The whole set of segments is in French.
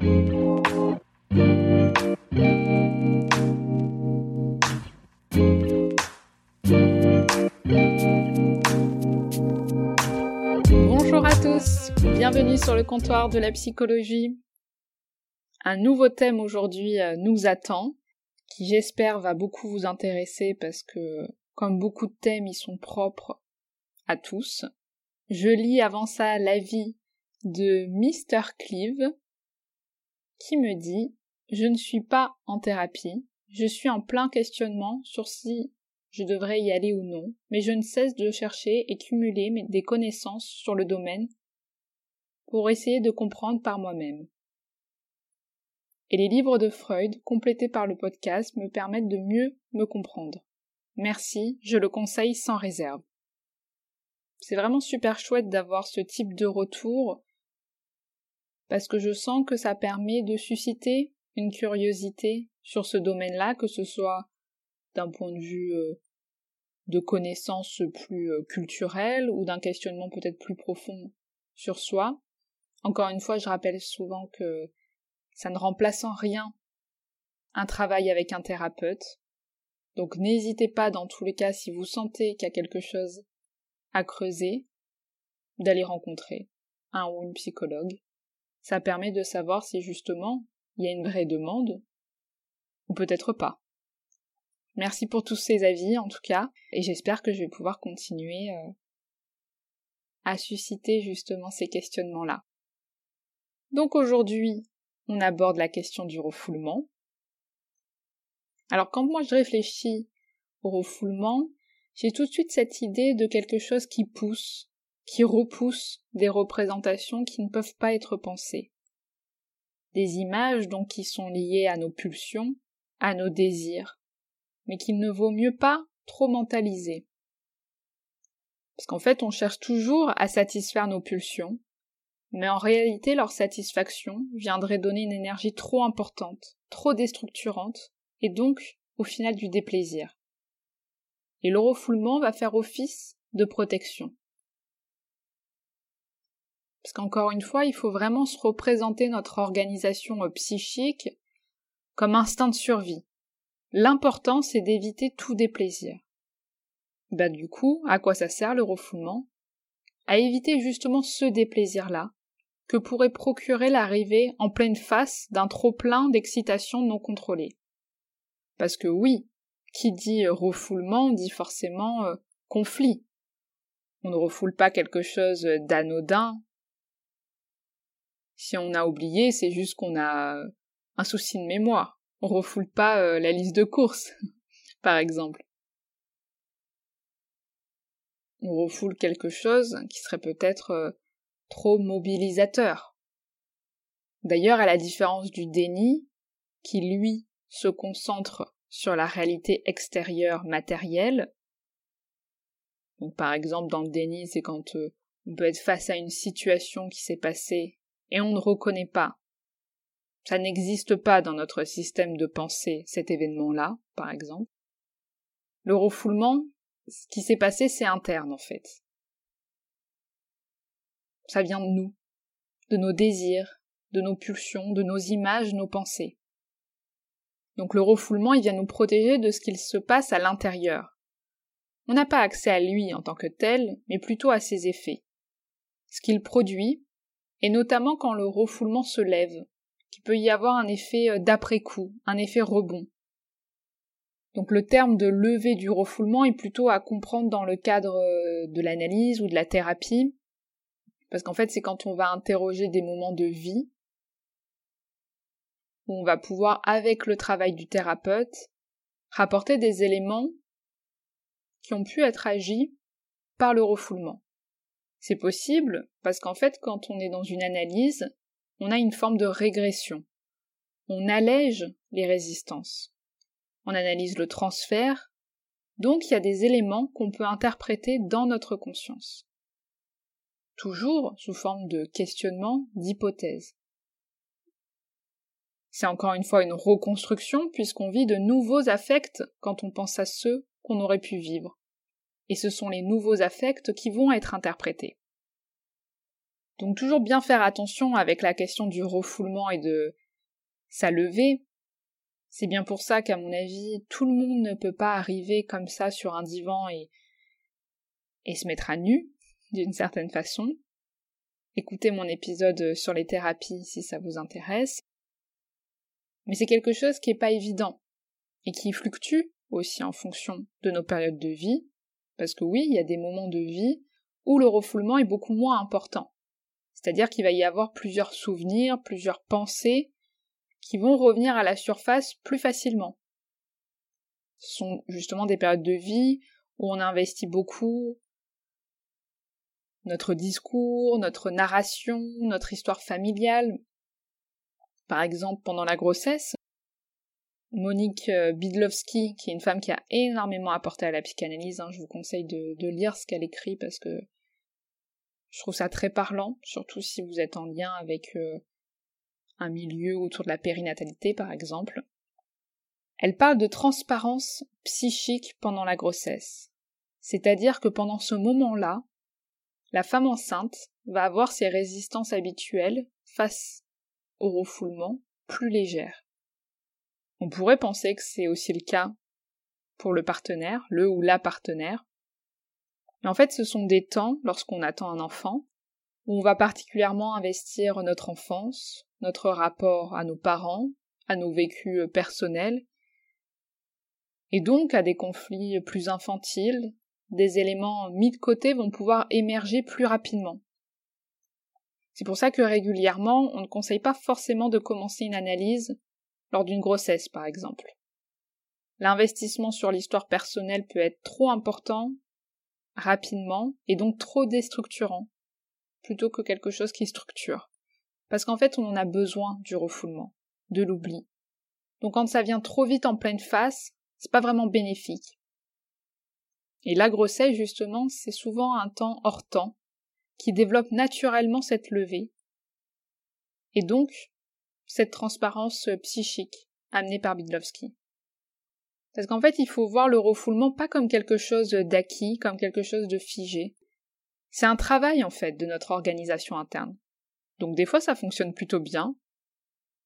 Bonjour à tous, bienvenue sur le comptoir de la psychologie. Un nouveau thème aujourd'hui euh, nous attend, qui j'espère va beaucoup vous intéresser parce que comme beaucoup de thèmes ils sont propres à tous. Je lis avant ça l'avis de Mr. Cleve qui me dit Je ne suis pas en thérapie, je suis en plein questionnement sur si je devrais y aller ou non, mais je ne cesse de chercher et cumuler des connaissances sur le domaine pour essayer de comprendre par moi-même. Et les livres de Freud, complétés par le podcast, me permettent de mieux me comprendre. Merci, je le conseille sans réserve. C'est vraiment super chouette d'avoir ce type de retour parce que je sens que ça permet de susciter une curiosité sur ce domaine-là, que ce soit d'un point de vue euh, de connaissances plus euh, culturelles ou d'un questionnement peut-être plus profond sur soi. Encore une fois, je rappelle souvent que ça ne remplace en rien un travail avec un thérapeute. Donc n'hésitez pas dans tous les cas si vous sentez qu'il y a quelque chose à creuser, d'aller rencontrer un ou une psychologue. Ça permet de savoir si justement il y a une vraie demande ou peut-être pas. Merci pour tous ces avis en tout cas, et j'espère que je vais pouvoir continuer euh, à susciter justement ces questionnements-là. Donc aujourd'hui, on aborde la question du refoulement. Alors quand moi je réfléchis au refoulement, j'ai tout de suite cette idée de quelque chose qui pousse, qui repousse des représentations qui ne peuvent pas être pensées. Des images donc qui sont liées à nos pulsions, à nos désirs, mais qu'il ne vaut mieux pas trop mentaliser. Parce qu'en fait, on cherche toujours à satisfaire nos pulsions, mais en réalité, leur satisfaction viendrait donner une énergie trop importante, trop déstructurante, et donc, au final, du déplaisir et le refoulement va faire office de protection. Parce qu'encore une fois, il faut vraiment se représenter notre organisation euh, psychique comme instinct de survie. L'important, c'est d'éviter tout déplaisir. Bah, du coup, à quoi ça sert le refoulement? À éviter justement ce déplaisir-là, que pourrait procurer l'arrivée en pleine face d'un trop-plein d'excitation non contrôlée. Parce que oui, qui dit euh, refoulement dit forcément euh, conflit. On ne refoule pas quelque chose d'anodin. Si on a oublié, c'est juste qu'on a un souci de mémoire. On refoule pas euh, la liste de courses, par exemple. On refoule quelque chose qui serait peut-être trop mobilisateur. D'ailleurs, à la différence du déni, qui lui se concentre sur la réalité extérieure matérielle. Donc par exemple dans le déni, c'est quand euh, on peut être face à une situation qui s'est passée et on ne reconnaît pas. Ça n'existe pas dans notre système de pensée, cet événement-là, par exemple. Le refoulement, ce qui s'est passé, c'est interne en fait. Ça vient de nous, de nos désirs, de nos pulsions, de nos images, nos pensées. Donc le refoulement, il vient nous protéger de ce qu'il se passe à l'intérieur. On n'a pas accès à lui en tant que tel, mais plutôt à ses effets. Ce qu'il produit, et notamment quand le refoulement se lève, qu'il peut y avoir un effet euh, d'après-coup, un effet rebond. Donc le terme de lever du refoulement est plutôt à comprendre dans le cadre euh, de l'analyse ou de la thérapie, parce qu'en fait c'est quand on va interroger des moments de vie où on va pouvoir, avec le travail du thérapeute, rapporter des éléments qui ont pu être agis par le refoulement. C'est possible parce qu'en fait, quand on est dans une analyse, on a une forme de régression. On allège les résistances. On analyse le transfert, donc il y a des éléments qu'on peut interpréter dans notre conscience. Toujours sous forme de questionnement, d'hypothèse. C'est encore une fois une reconstruction puisqu'on vit de nouveaux affects quand on pense à ceux qu'on aurait pu vivre. Et ce sont les nouveaux affects qui vont être interprétés. Donc toujours bien faire attention avec la question du refoulement et de sa levée. C'est bien pour ça qu'à mon avis, tout le monde ne peut pas arriver comme ça sur un divan et, et se mettre à nu, d'une certaine façon. Écoutez mon épisode sur les thérapies si ça vous intéresse. Mais c'est quelque chose qui n'est pas évident et qui fluctue aussi en fonction de nos périodes de vie, parce que oui, il y a des moments de vie où le refoulement est beaucoup moins important. C'est-à-dire qu'il va y avoir plusieurs souvenirs, plusieurs pensées qui vont revenir à la surface plus facilement. Ce sont justement des périodes de vie où on investit beaucoup notre discours, notre narration, notre histoire familiale, par exemple, pendant la grossesse, Monique euh, Bidlowski, qui est une femme qui a énormément apporté à la psychanalyse, hein, je vous conseille de, lire ce qu'elle écrit parce que je trouve ça très parlant, surtout si vous êtes en lien avec euh, un milieu autour de la périnatalité, par exemple. Elle parle de transparence psychique pendant la grossesse. C'est-à-dire que pendant ce moment-là, la femme enceinte va avoir ses résistances habituelles face au refoulement plus légère. On pourrait penser que c'est aussi le cas pour le partenaire, le ou la partenaire. Mais en fait, ce sont des temps, lorsqu'on attend un enfant, où on va particulièrement investir notre enfance, notre rapport à nos parents, à nos vécus personnels, et donc à des conflits plus infantiles, des éléments mis de côté vont pouvoir émerger plus rapidement. C'est pour ça que régulièrement, on ne conseille pas forcément de commencer une analyse lors d'une grossesse, par exemple. L'investissement sur l'histoire personnelle peut être trop important, rapidement, et donc trop déstructurant, plutôt que quelque chose qui structure. Parce qu'en fait, on en a besoin du refoulement, de l'oubli. Donc quand ça vient trop vite en pleine face, c'est pas vraiment bénéfique. Et la grossesse, justement, c'est souvent un temps hors temps, qui développe naturellement cette levée, et donc cette transparence psychique amenée par Bidlowski. Parce qu'en fait, il faut voir le refoulement pas comme quelque chose d'acquis, comme quelque chose de figé. C'est un travail, en fait, de notre organisation interne. Donc des fois, ça fonctionne plutôt bien.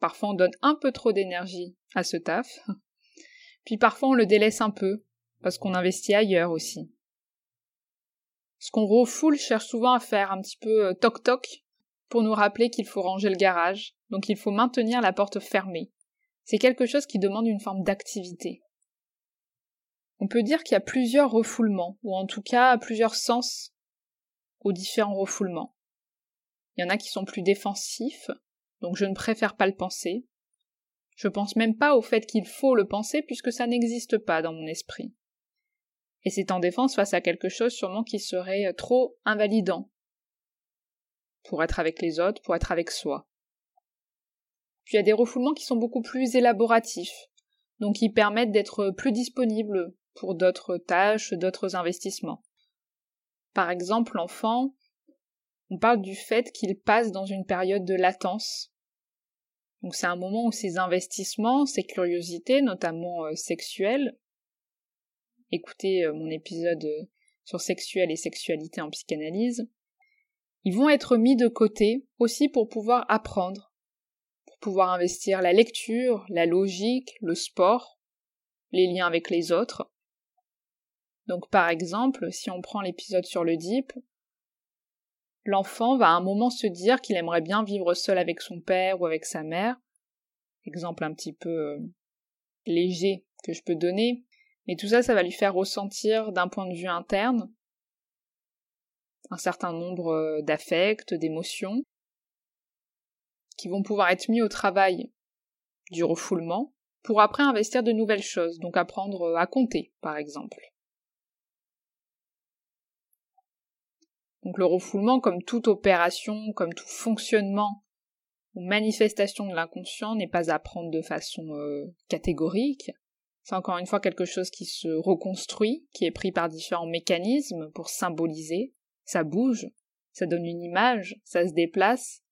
Parfois, on donne un peu trop d'énergie à ce taf. Puis parfois, on le délaisse un peu, parce qu'on investit ailleurs aussi. Ce qu'on refoule cherche souvent à faire un petit peu euh, toc-toc pour nous rappeler qu'il faut ranger le garage, donc il faut maintenir la porte fermée. C'est quelque chose qui demande une forme d'activité. On peut dire qu'il y a plusieurs refoulements, ou en tout cas plusieurs sens aux différents refoulements. Il y en a qui sont plus défensifs, donc je ne préfère pas le penser. Je pense même pas au fait qu'il faut le penser puisque ça n'existe pas dans mon esprit et c'est en défense face à quelque chose sûrement qui serait euh, trop invalidant pour être avec les autres, pour être avec soi. Puis il y a des refoulements qui sont beaucoup plus élaboratifs, donc qui permettent d'être plus disponibles pour d'autres tâches, d'autres investissements. Par exemple, l'enfant, on parle du fait qu'il passe dans une période de latence. Donc c'est un moment où ses investissements, ses curiosités, notamment euh, sexuelles, écoutez euh, mon épisode euh, sur sexuel et sexualité en psychanalyse, ils vont être mis de côté aussi pour pouvoir apprendre, pour pouvoir investir la lecture, la logique, le sport, les liens avec les autres. Donc par exemple, si on prend l'épisode sur le DIP, l'enfant va à un moment se dire qu'il aimerait bien vivre seul avec son père ou avec sa mère. Exemple un petit peu euh, léger que je peux donner. Mais tout ça, ça va lui faire ressentir d'un point de vue interne un certain nombre euh, d'affects, d'émotions, qui vont pouvoir être mis au travail du refoulement pour après investir de nouvelles choses, donc apprendre euh, à compter, par exemple. Donc le refoulement, comme toute opération, comme tout fonctionnement ou manifestation de l'inconscient, n'est pas à prendre de façon euh, catégorique. C'est encore une fois quelque chose qui se reconstruit, qui est pris par différents mécanismes pour symboliser. Ça bouge, ça donne une image, ça se déplace.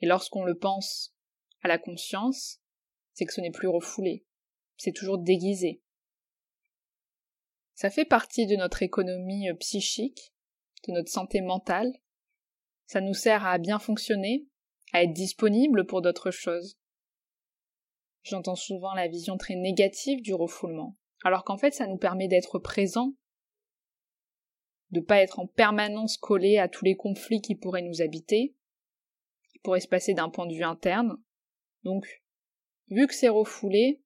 Et lorsqu'on le pense à la conscience, c'est que ce n'est plus refoulé, c'est toujours déguisé. Ça fait partie de notre économie euh, psychique, de notre santé mentale. Ça nous sert à bien fonctionner, à être disponible pour d'autres choses. J'entends souvent la vision très négative du refoulement, alors qu'en fait ça nous permet d'être présents, de pas être en permanence collé à tous les conflits qui pourraient nous habiter, qui pourraient se passer d'un point de vue interne. Donc, vu que c'est refoulé,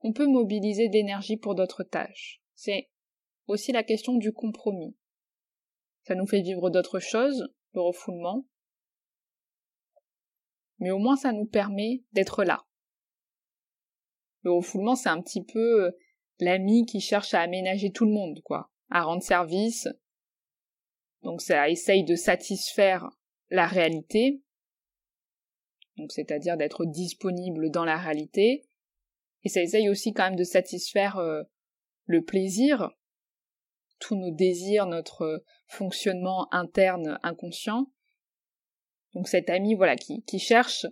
on peut mobiliser de l'énergie pour d'autres tâches. C'est aussi la question du compromis. Ça nous fait vivre d'autres choses, le refoulement. Mais au moins ça nous permet d'être là. Le refoulement, c'est un petit peu euh, l'ami qui cherche à aménager tout le monde, quoi, à rendre service. Donc ça essaye de satisfaire la réalité, donc c'est-à-dire d'être disponible dans la réalité, et ça essaye aussi quand même de satisfaire euh, le plaisir, tous nos désirs, notre fonctionnement interne inconscient. Donc cet ami, voilà, qui, qui cherche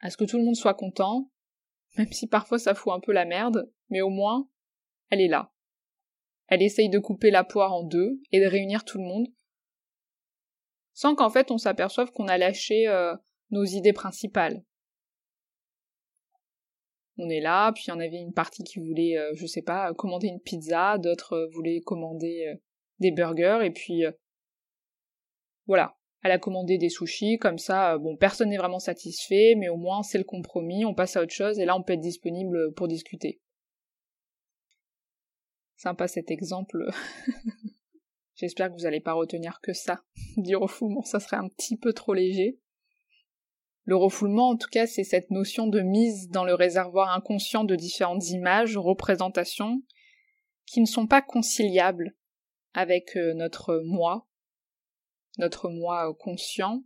à ce que tout le monde soit content, même si parfois ça fout un peu la merde, mais au moins, elle est là. Elle essaye de couper la poire en deux et de réunir tout le monde, sans qu'en fait on s'aperçoive qu'on a lâché euh, nos idées principales. On est là, puis il y en avait une partie qui voulait, euh, je sais pas, commander une pizza, d'autres euh, voulaient commander des burgers, et puis voilà, elle a commandé des sushis, comme ça, bon, personne n'est vraiment satisfait, mais au moins c'est le compromis, on passe à autre chose, et là on peut être disponible pour discuter. Sympa cet exemple. J'espère que vous n'allez pas retenir que ça du refoulement, ça serait un petit peu trop léger. Le refoulement, en tout cas, c'est cette notion de mise dans le réservoir inconscient de différentes images, représentations, qui ne sont pas conciliables avec euh, notre moi, notre moi conscient,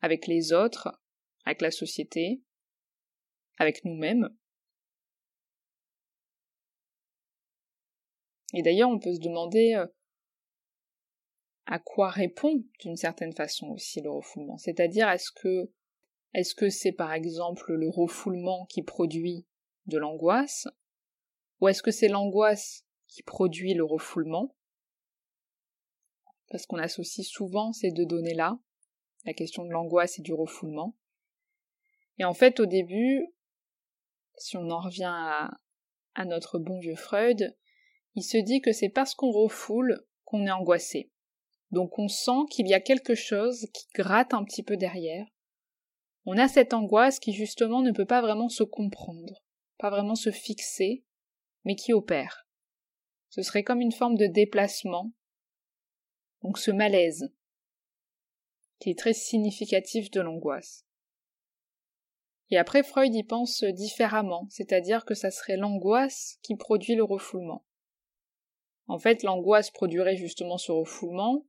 avec les autres, avec la société, avec nous-mêmes. Et d'ailleurs, on peut se demander euh, à quoi répond d'une certaine façon aussi le refoulement. C'est-à-dire, est-ce que est-ce c'est par exemple le refoulement qui produit de l'angoisse Ou est-ce que c'est l'angoisse qui produit le refoulement? Parce qu'on associe souvent ces deux données-là, la question de l'angoisse et du refoulement. Et en fait, au début, si on en revient à, à notre bon vieux Freud, il se dit que c'est parce qu'on refoule qu'on est angoissé. Donc on sent qu'il y a quelque chose qui gratte un petit peu derrière, on a cette angoisse qui justement ne peut pas vraiment se comprendre, pas vraiment se fixer, mais qui opère. Ce serait comme une forme de déplacement, donc ce malaise, qui est très significatif de l'angoisse. Et après, Freud y pense différemment, c'est-à-dire que ça serait l'angoisse qui produit le refoulement. En fait, l'angoisse produirait justement ce refoulement,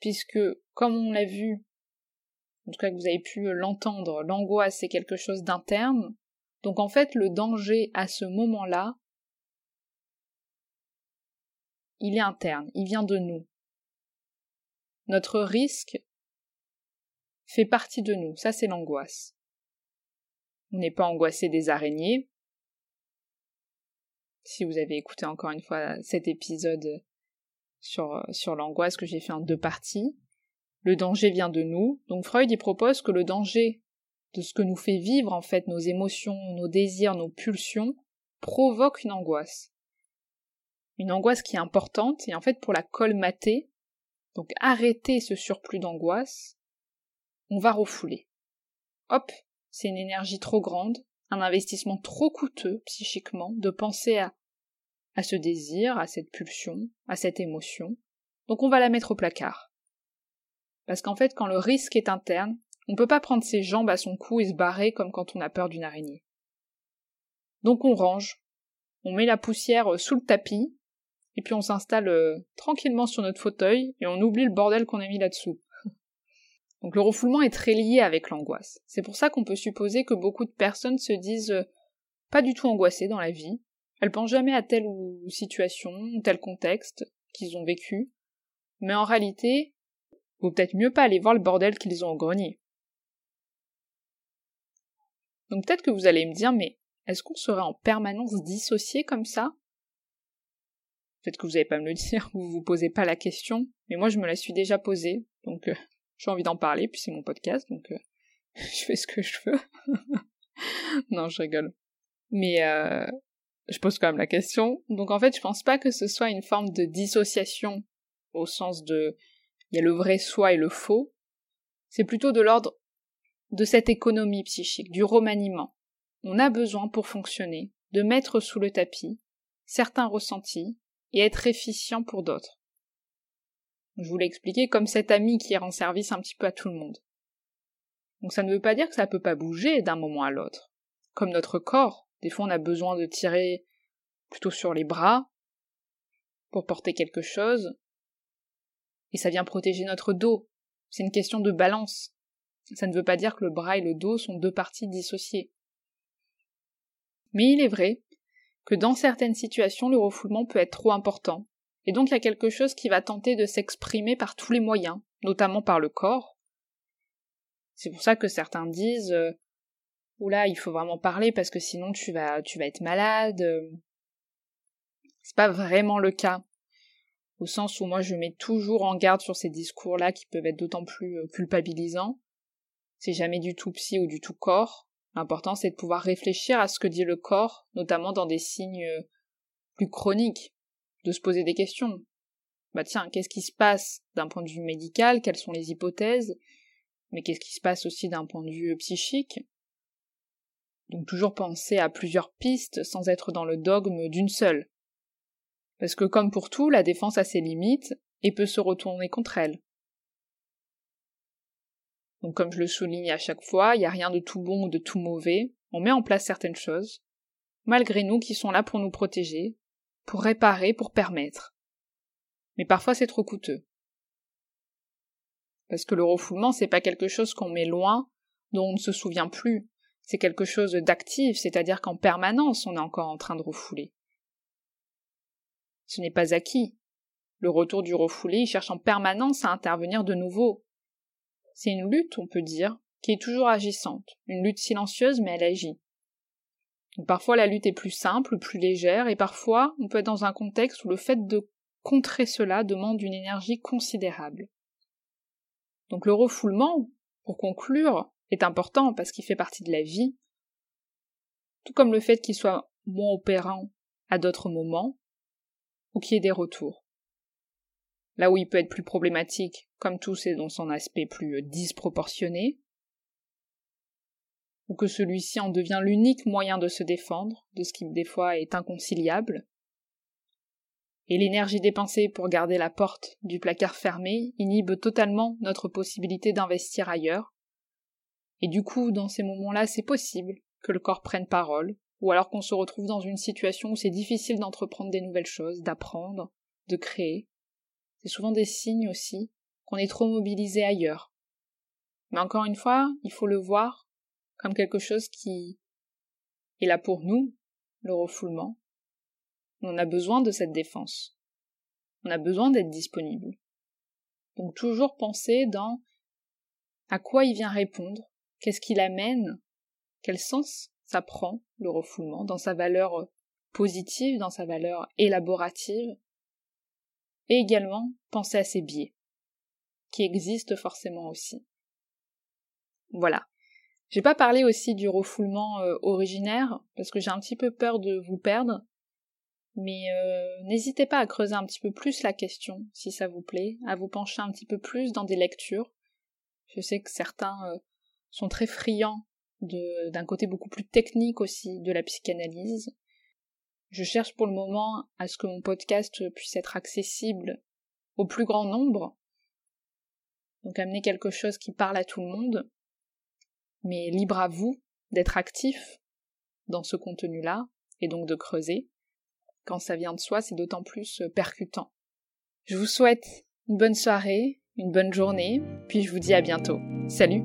puisque, comme on l'a vu en tout cas que vous avez pu l'entendre, l'angoisse c'est quelque chose d'interne. Donc en fait le danger à ce moment-là, il est interne, il vient de nous. Notre risque fait partie de nous, ça c'est l'angoisse. On n'est pas angoissé des araignées. Si vous avez écouté encore une fois cet épisode sur, l'angoisse que j'ai fait en deux parties, le danger vient de nous. Donc Freud y propose que le danger de ce que nous fait vivre en fait nos émotions, nos désirs, nos pulsions provoque une angoisse. Une angoisse qui est importante et en fait pour la colmater, donc arrêter ce surplus d'angoisse, on va refouler. Hop, c'est une énergie trop grande, un investissement trop coûteux psychiquement de penser à, à ce désir, à cette pulsion, à cette émotion. Donc on va la mettre au placard. Parce qu'en fait, quand le risque est interne, on ne peut pas prendre ses jambes à son cou et se barrer comme quand on a peur d'une araignée. Donc on range, on met la poussière sous le tapis, et puis on s'installe euh, tranquillement sur notre fauteuil et on oublie le bordel qu'on a mis là-dessous. Donc le refoulement est très lié avec l'angoisse. C'est pour ça qu'on peut supposer que beaucoup de personnes se disent euh, pas du tout angoissées dans la vie. Elles pensent jamais à telle ou situation, tel contexte qu'ils ont vécu. Mais en réalité, vaut peut-être mieux pas aller voir le bordel qu'ils ont au grenier. Donc peut-être que vous allez me dire, mais est-ce qu'on serait en permanence dissocié comme ça? Peut-être que vous n'allez pas me le dire, vous vous posez pas la question, mais moi je me la suis déjà posée, donc euh, j'ai envie d'en parler, puis c'est mon podcast, donc euh, je fais ce que je veux. non, je rigole. Mais euh, je pose quand même la question. Donc en fait, je pense pas que ce soit une forme de dissociation au sens de il y a le vrai soi et le faux. C'est plutôt de l'ordre de cette économie psychique, du remaniement. On a besoin pour fonctionner de mettre sous le tapis certains ressentis et être efficient pour d'autres. Je vous l'ai expliqué comme cet ami qui rend service un petit peu à tout le monde. Donc ça ne veut pas dire que ça peut pas bouger d'un moment à l'autre. Comme notre corps, des fois on a besoin de tirer plutôt sur les bras pour porter quelque chose, et ça vient protéger notre dos. C'est une question de balance. Ça ne veut pas dire que le bras et le dos sont deux parties dissociées. Mais il est vrai que dans certaines situations, le refoulement peut être trop important, et donc il y a quelque chose qui va tenter de s'exprimer par tous les moyens, notamment par le corps. C'est pour ça que certains disent euh, Oula, il faut vraiment parler parce que sinon tu vas tu vas être malade. C'est pas vraiment le cas. Au sens où moi je mets toujours en garde sur ces discours-là qui peuvent être d'autant plus euh, culpabilisants. C'est jamais du tout psy ou du tout corps. L'important c'est de pouvoir réfléchir à ce que dit le corps, notamment dans des signes euh, plus chroniques, de se poser des questions. Bah tiens, qu'est-ce qui se passe d'un point de vue médical, quelles sont les hypothèses, mais qu'est-ce qui se passe aussi d'un point de vue euh, psychique? Donc toujours penser à plusieurs pistes sans être dans le dogme d'une seule. Parce que comme pour tout, la défense a ses limites et peut se retourner contre elle. Donc comme je le souligne à chaque fois, il n'y a rien de tout bon ou de tout mauvais, on met en place certaines choses, malgré nous qui sont là pour nous protéger, pour réparer, pour permettre. Mais parfois c'est trop coûteux. Parce que le refoulement, c'est pas quelque chose qu'on met loin, dont on ne se souvient plus. C'est quelque chose d'actif, c'est-à-dire qu'en permanence on est encore en train de refouler. Ce n'est pas acquis. Le retour du refoulé cherche en permanence à intervenir de nouveau, c'est une lutte, on peut dire, qui est toujours agissante, une lutte silencieuse mais elle agit. Parfois la lutte est plus simple, plus légère, et parfois on peut être dans un contexte où le fait de contrer cela demande une énergie considérable. Donc le refoulement, pour conclure, est important parce qu'il fait partie de la vie, tout comme le fait qu'il soit moins opérant à d'autres moments, ou qu'il y ait des retours. Là où il peut être plus problématique, comme tout, c'est dans son aspect plus euh, disproportionné, ou que celui-ci en devient l'unique moyen de se défendre, de ce qui des fois est inconciliable, et l'énergie dépensée pour garder la porte du placard fermée inhibe totalement notre possibilité d'investir ailleurs, et du coup, dans ces moments-là, c'est possible que le corps prenne parole, ou alors qu'on se retrouve dans une situation où c'est difficile d'entreprendre des nouvelles choses, d'apprendre, de créer, c'est souvent des signes aussi qu'on est trop mobilisé ailleurs. Mais encore une fois, il faut le voir comme quelque chose qui est là pour nous, le refoulement. On a besoin de cette défense. On a besoin d'être disponible. Donc toujours penser dans à quoi il vient répondre, qu'est-ce qu'il amène, quel sens ça prend, le refoulement, dans sa valeur positive, dans sa valeur élaborative, et également penser à ces biais, qui existent forcément aussi. Voilà. J'ai pas parlé aussi du refoulement euh, originaire, parce que j'ai un petit peu peur de vous perdre, mais euh, n'hésitez pas à creuser un petit peu plus la question, si ça vous plaît, à vous pencher un petit peu plus dans des lectures. Je sais que certains euh, sont très friands d'un côté beaucoup plus technique aussi de la psychanalyse, je cherche pour le moment à ce que mon podcast puisse être accessible au plus grand nombre, donc amener quelque chose qui parle à tout le monde, mais libre à vous d'être actif dans ce contenu-là, et donc de creuser. quand ça vient de soi, c'est d'autant plus euh, percutant. Je vous souhaite une bonne soirée, une bonne journée, puis je vous dis à bientôt. Salut